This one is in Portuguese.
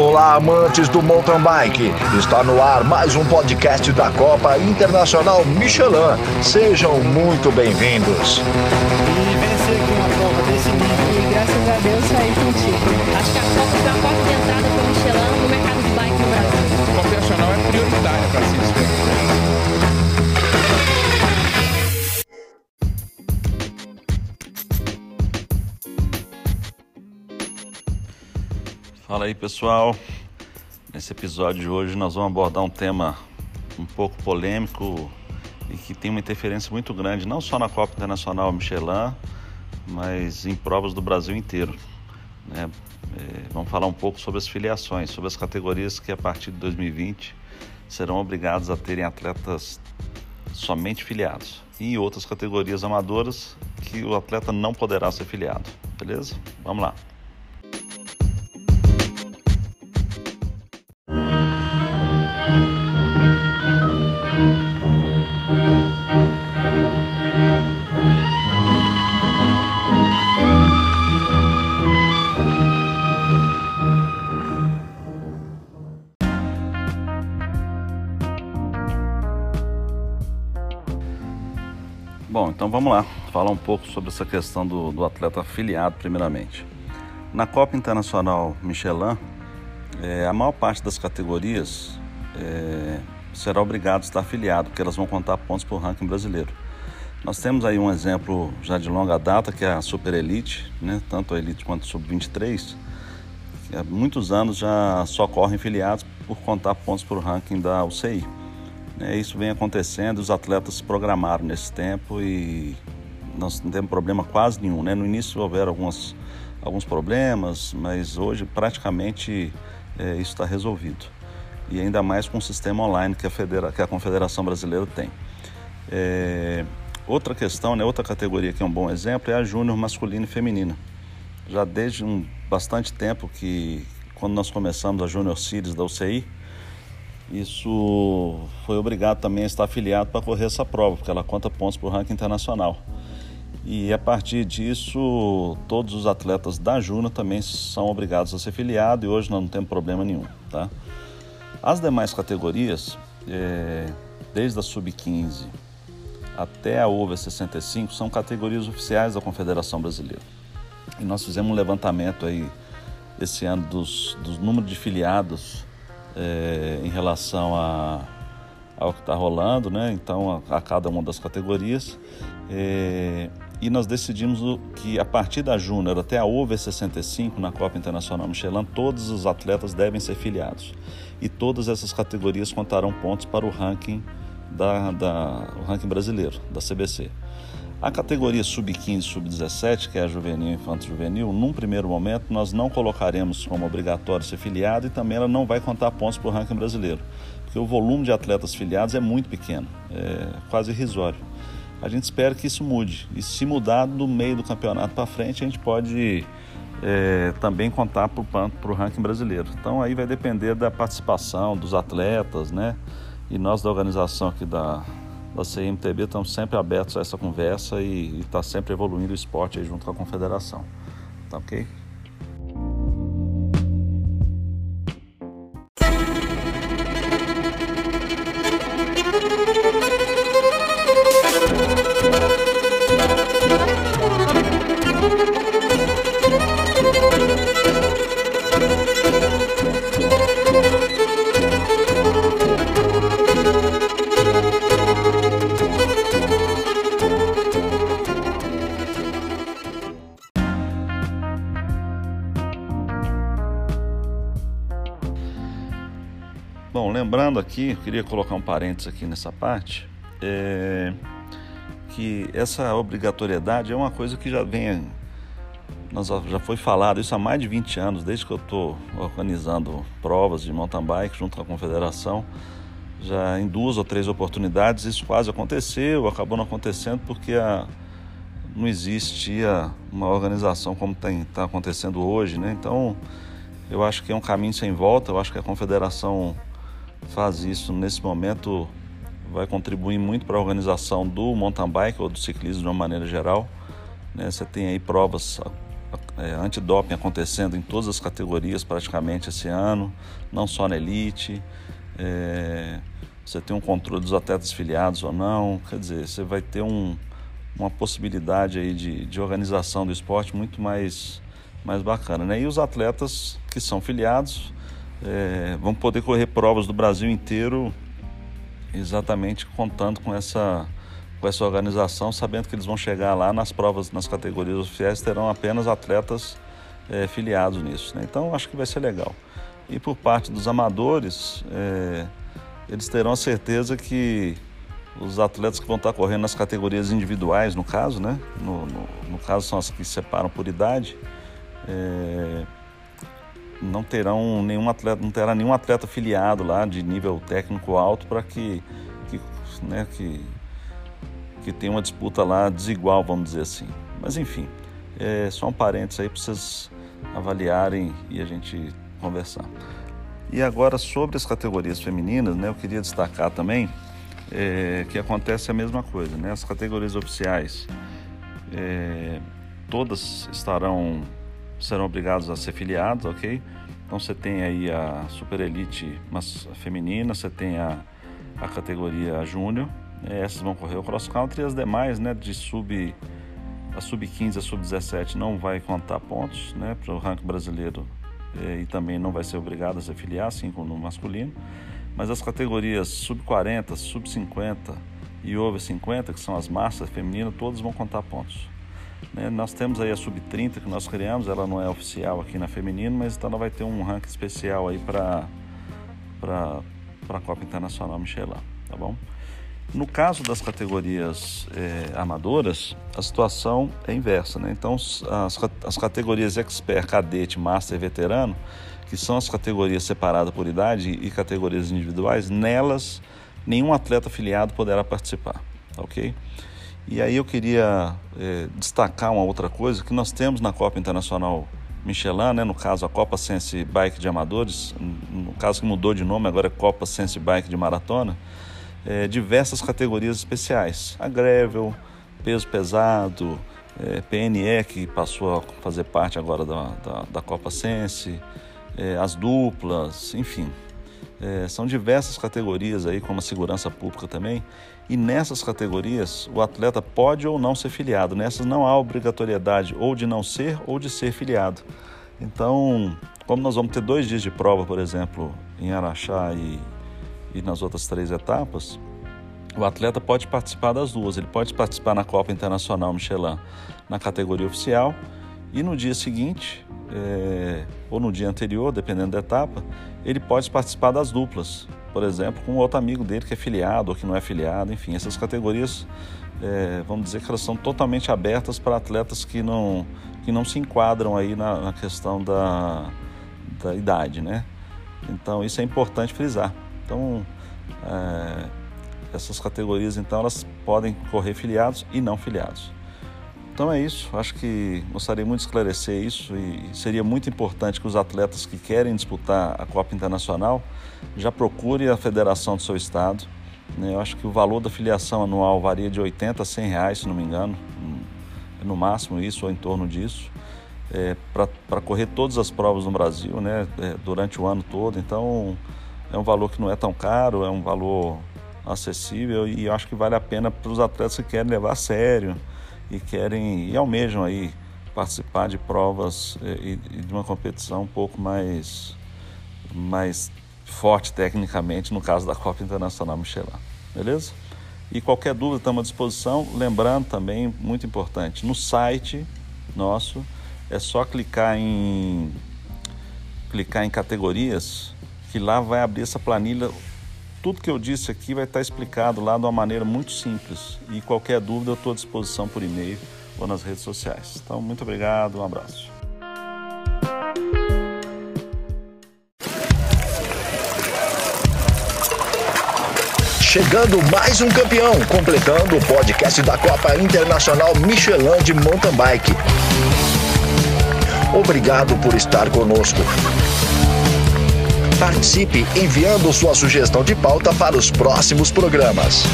Olá, amantes do mountain bike. Está no ar mais um podcast da Copa Internacional Michelin. Sejam muito bem-vindos. Fala aí pessoal, nesse episódio de hoje nós vamos abordar um tema um pouco polêmico e que tem uma interferência muito grande, não só na Copa Internacional Michelin, mas em provas do Brasil inteiro. Né? É, vamos falar um pouco sobre as filiações, sobre as categorias que a partir de 2020 serão obrigados a terem atletas somente filiados e outras categorias amadoras que o atleta não poderá ser filiado, beleza? Vamos lá. Bom, então vamos lá, falar um pouco sobre essa questão do, do atleta afiliado, primeiramente. Na Copa Internacional Michelin, é, a maior parte das categorias é, será obrigado a estar afiliado, porque elas vão contar pontos para o ranking brasileiro. Nós temos aí um exemplo já de longa data, que é a Super Elite, né? tanto a Elite quanto a Sub-23, que há muitos anos já só correm filiados por contar pontos para o ranking da UCI. É, isso vem acontecendo, os atletas se programaram nesse tempo e nós não temos problema quase nenhum. Né? No início houveram algumas, alguns problemas, mas hoje praticamente é, isso está resolvido. E ainda mais com o sistema online que a, Federa que a Confederação Brasileira tem. É, outra questão, né, outra categoria que é um bom exemplo é a júnior masculina e feminina. Já desde um bastante tempo que, quando nós começamos a Júnior Series da UCI, isso foi obrigado também a estar afiliado para correr essa prova, porque ela conta pontos para o ranking internacional. E a partir disso, todos os atletas da Júnior também são obrigados a ser filiados e hoje nós não temos problema nenhum. Tá? As demais categorias, é, desde a Sub-15 até a Over 65, são categorias oficiais da Confederação Brasileira. E nós fizemos um levantamento aí esse ano dos, dos números de filiados é, em relação a, ao que está rolando, né? Então, a, a, cada uma das categorias. É, e nós decidimos que a partir da Júnior até a Over 65 na Copa Internacional Michelin, todos os atletas devem ser filiados. E todas essas categorias contarão pontos para o ranking, da, da o ranking brasileiro, da CBC. A categoria sub-15 e sub-17, que é a juvenil e infanto juvenil, num primeiro momento nós não colocaremos como obrigatório ser filiado e também ela não vai contar pontos para o ranking brasileiro, porque o volume de atletas filiados é muito pequeno, é quase irrisório. A gente espera que isso mude e se mudar do meio do campeonato para frente a gente pode é, também contar para o ranking brasileiro. Então aí vai depender da participação dos atletas, né? E nós da organização aqui da, da CMTB estamos sempre abertos a essa conversa e está sempre evoluindo o esporte junto com a confederação. Tá ok? Lembrando aqui, queria colocar um parênteses aqui nessa parte, é, que essa obrigatoriedade é uma coisa que já vem, nós já foi falado isso há mais de 20 anos, desde que eu estou organizando provas de mountain bike junto com a confederação, já em duas ou três oportunidades isso quase aconteceu, acabou não acontecendo porque a, não existia uma organização como está acontecendo hoje, né? Então eu acho que é um caminho sem volta, eu acho que a confederação faz isso nesse momento vai contribuir muito para a organização do mountain bike ou do ciclismo de uma maneira geral. Né? Você tem aí provas é, antidoping acontecendo em todas as categorias praticamente esse ano, não só na elite. É, você tem um controle dos atletas filiados ou não, quer dizer, você vai ter um, uma possibilidade aí de, de organização do esporte muito mais, mais bacana. Né? E os atletas que são filiados é, vão poder correr provas do Brasil inteiro exatamente contando com essa, com essa organização, sabendo que eles vão chegar lá nas provas, nas categorias oficiais, terão apenas atletas é, filiados nisso. Né? Então acho que vai ser legal. E por parte dos amadores, é, eles terão a certeza que os atletas que vão estar correndo nas categorias individuais, no caso, né? No, no, no caso são as que separam por idade, é, não terão nenhum atleta, não terá nenhum atleta filiado lá de nível técnico alto para que, que, né, que, que tenha uma disputa lá desigual, vamos dizer assim. Mas enfim, é só um parênteses aí para vocês avaliarem e a gente conversar. E agora sobre as categorias femininas, né, eu queria destacar também é, que acontece a mesma coisa, né? As categorias oficiais é, todas estarão serão obrigados a ser filiados, ok? Então você tem aí a Super Elite mas feminina, você tem a, a categoria Júnior, né? essas vão correr o cross country e as demais, né, de sub a sub 15 a sub 17 não vai contar pontos, né, para o ranking brasileiro é, e também não vai ser obrigado a se filiar, assim como no masculino. Mas as categorias sub-40, sub-50 e over 50, que são as massas femininas, todas vão contar pontos. Né? Nós temos aí a sub-30 que nós criamos, ela não é oficial aqui na feminino, mas então ela vai ter um ranking especial aí para a Copa Internacional Michelin, tá bom? No caso das categorias é, amadoras, a situação é inversa, né? Então, as, as categorias expert, cadete, master veterano, que são as categorias separadas por idade e categorias individuais, nelas nenhum atleta filiado poderá participar, ok? E aí eu queria é, destacar uma outra coisa que nós temos na Copa Internacional Michelin, né, no caso a Copa Sense Bike de Amadores, no caso que mudou de nome, agora é Copa Sense Bike de Maratona, é, diversas categorias especiais. A Gravel, peso pesado, é, PNE, que passou a fazer parte agora da, da, da Copa Sense, as duplas, enfim. É, são diversas categorias aí, como a segurança pública também, e nessas categorias o atleta pode ou não ser filiado. Nessas não há obrigatoriedade ou de não ser ou de ser filiado. Então, como nós vamos ter dois dias de prova, por exemplo, em Araxá e, e nas outras três etapas, o atleta pode participar das duas. Ele pode participar na Copa Internacional Michelin na categoria oficial e no dia seguinte, é, ou no dia anterior, dependendo da etapa, ele pode participar das duplas. Por exemplo, com outro amigo dele que é filiado ou que não é filiado. Enfim, essas categorias, é, vamos dizer que elas são totalmente abertas para atletas que não, que não se enquadram aí na, na questão da, da idade, né? Então, isso é importante frisar. Então, é, essas categorias, então, elas podem correr filiados e não filiados. Então é isso, acho que gostaria muito de esclarecer isso e seria muito importante que os atletas que querem disputar a Copa Internacional já procurem a federação do seu estado. Né? Eu acho que o valor da filiação anual varia de 80 a 100 reais, se não me engano, no máximo isso ou em torno disso, é, para correr todas as provas no Brasil né? É, durante o ano todo. Então é um valor que não é tão caro, é um valor acessível e eu acho que vale a pena para os atletas que querem levar a sério e querem e almejam aí participar de provas eh, e, e de uma competição um pouco mais, mais forte tecnicamente, no caso da Copa Internacional Michelin. Beleza? E qualquer dúvida estamos à disposição. Lembrando também, muito importante, no site nosso é só clicar em clicar em categorias que lá vai abrir essa planilha tudo que eu disse aqui vai estar explicado lá de uma maneira muito simples. E qualquer dúvida eu estou à disposição por e-mail ou nas redes sociais. Então, muito obrigado, um abraço. Chegando mais um campeão, completando o podcast da Copa Internacional Michelin de Mountain Bike. Obrigado por estar conosco. Participe enviando sua sugestão de pauta para os próximos programas.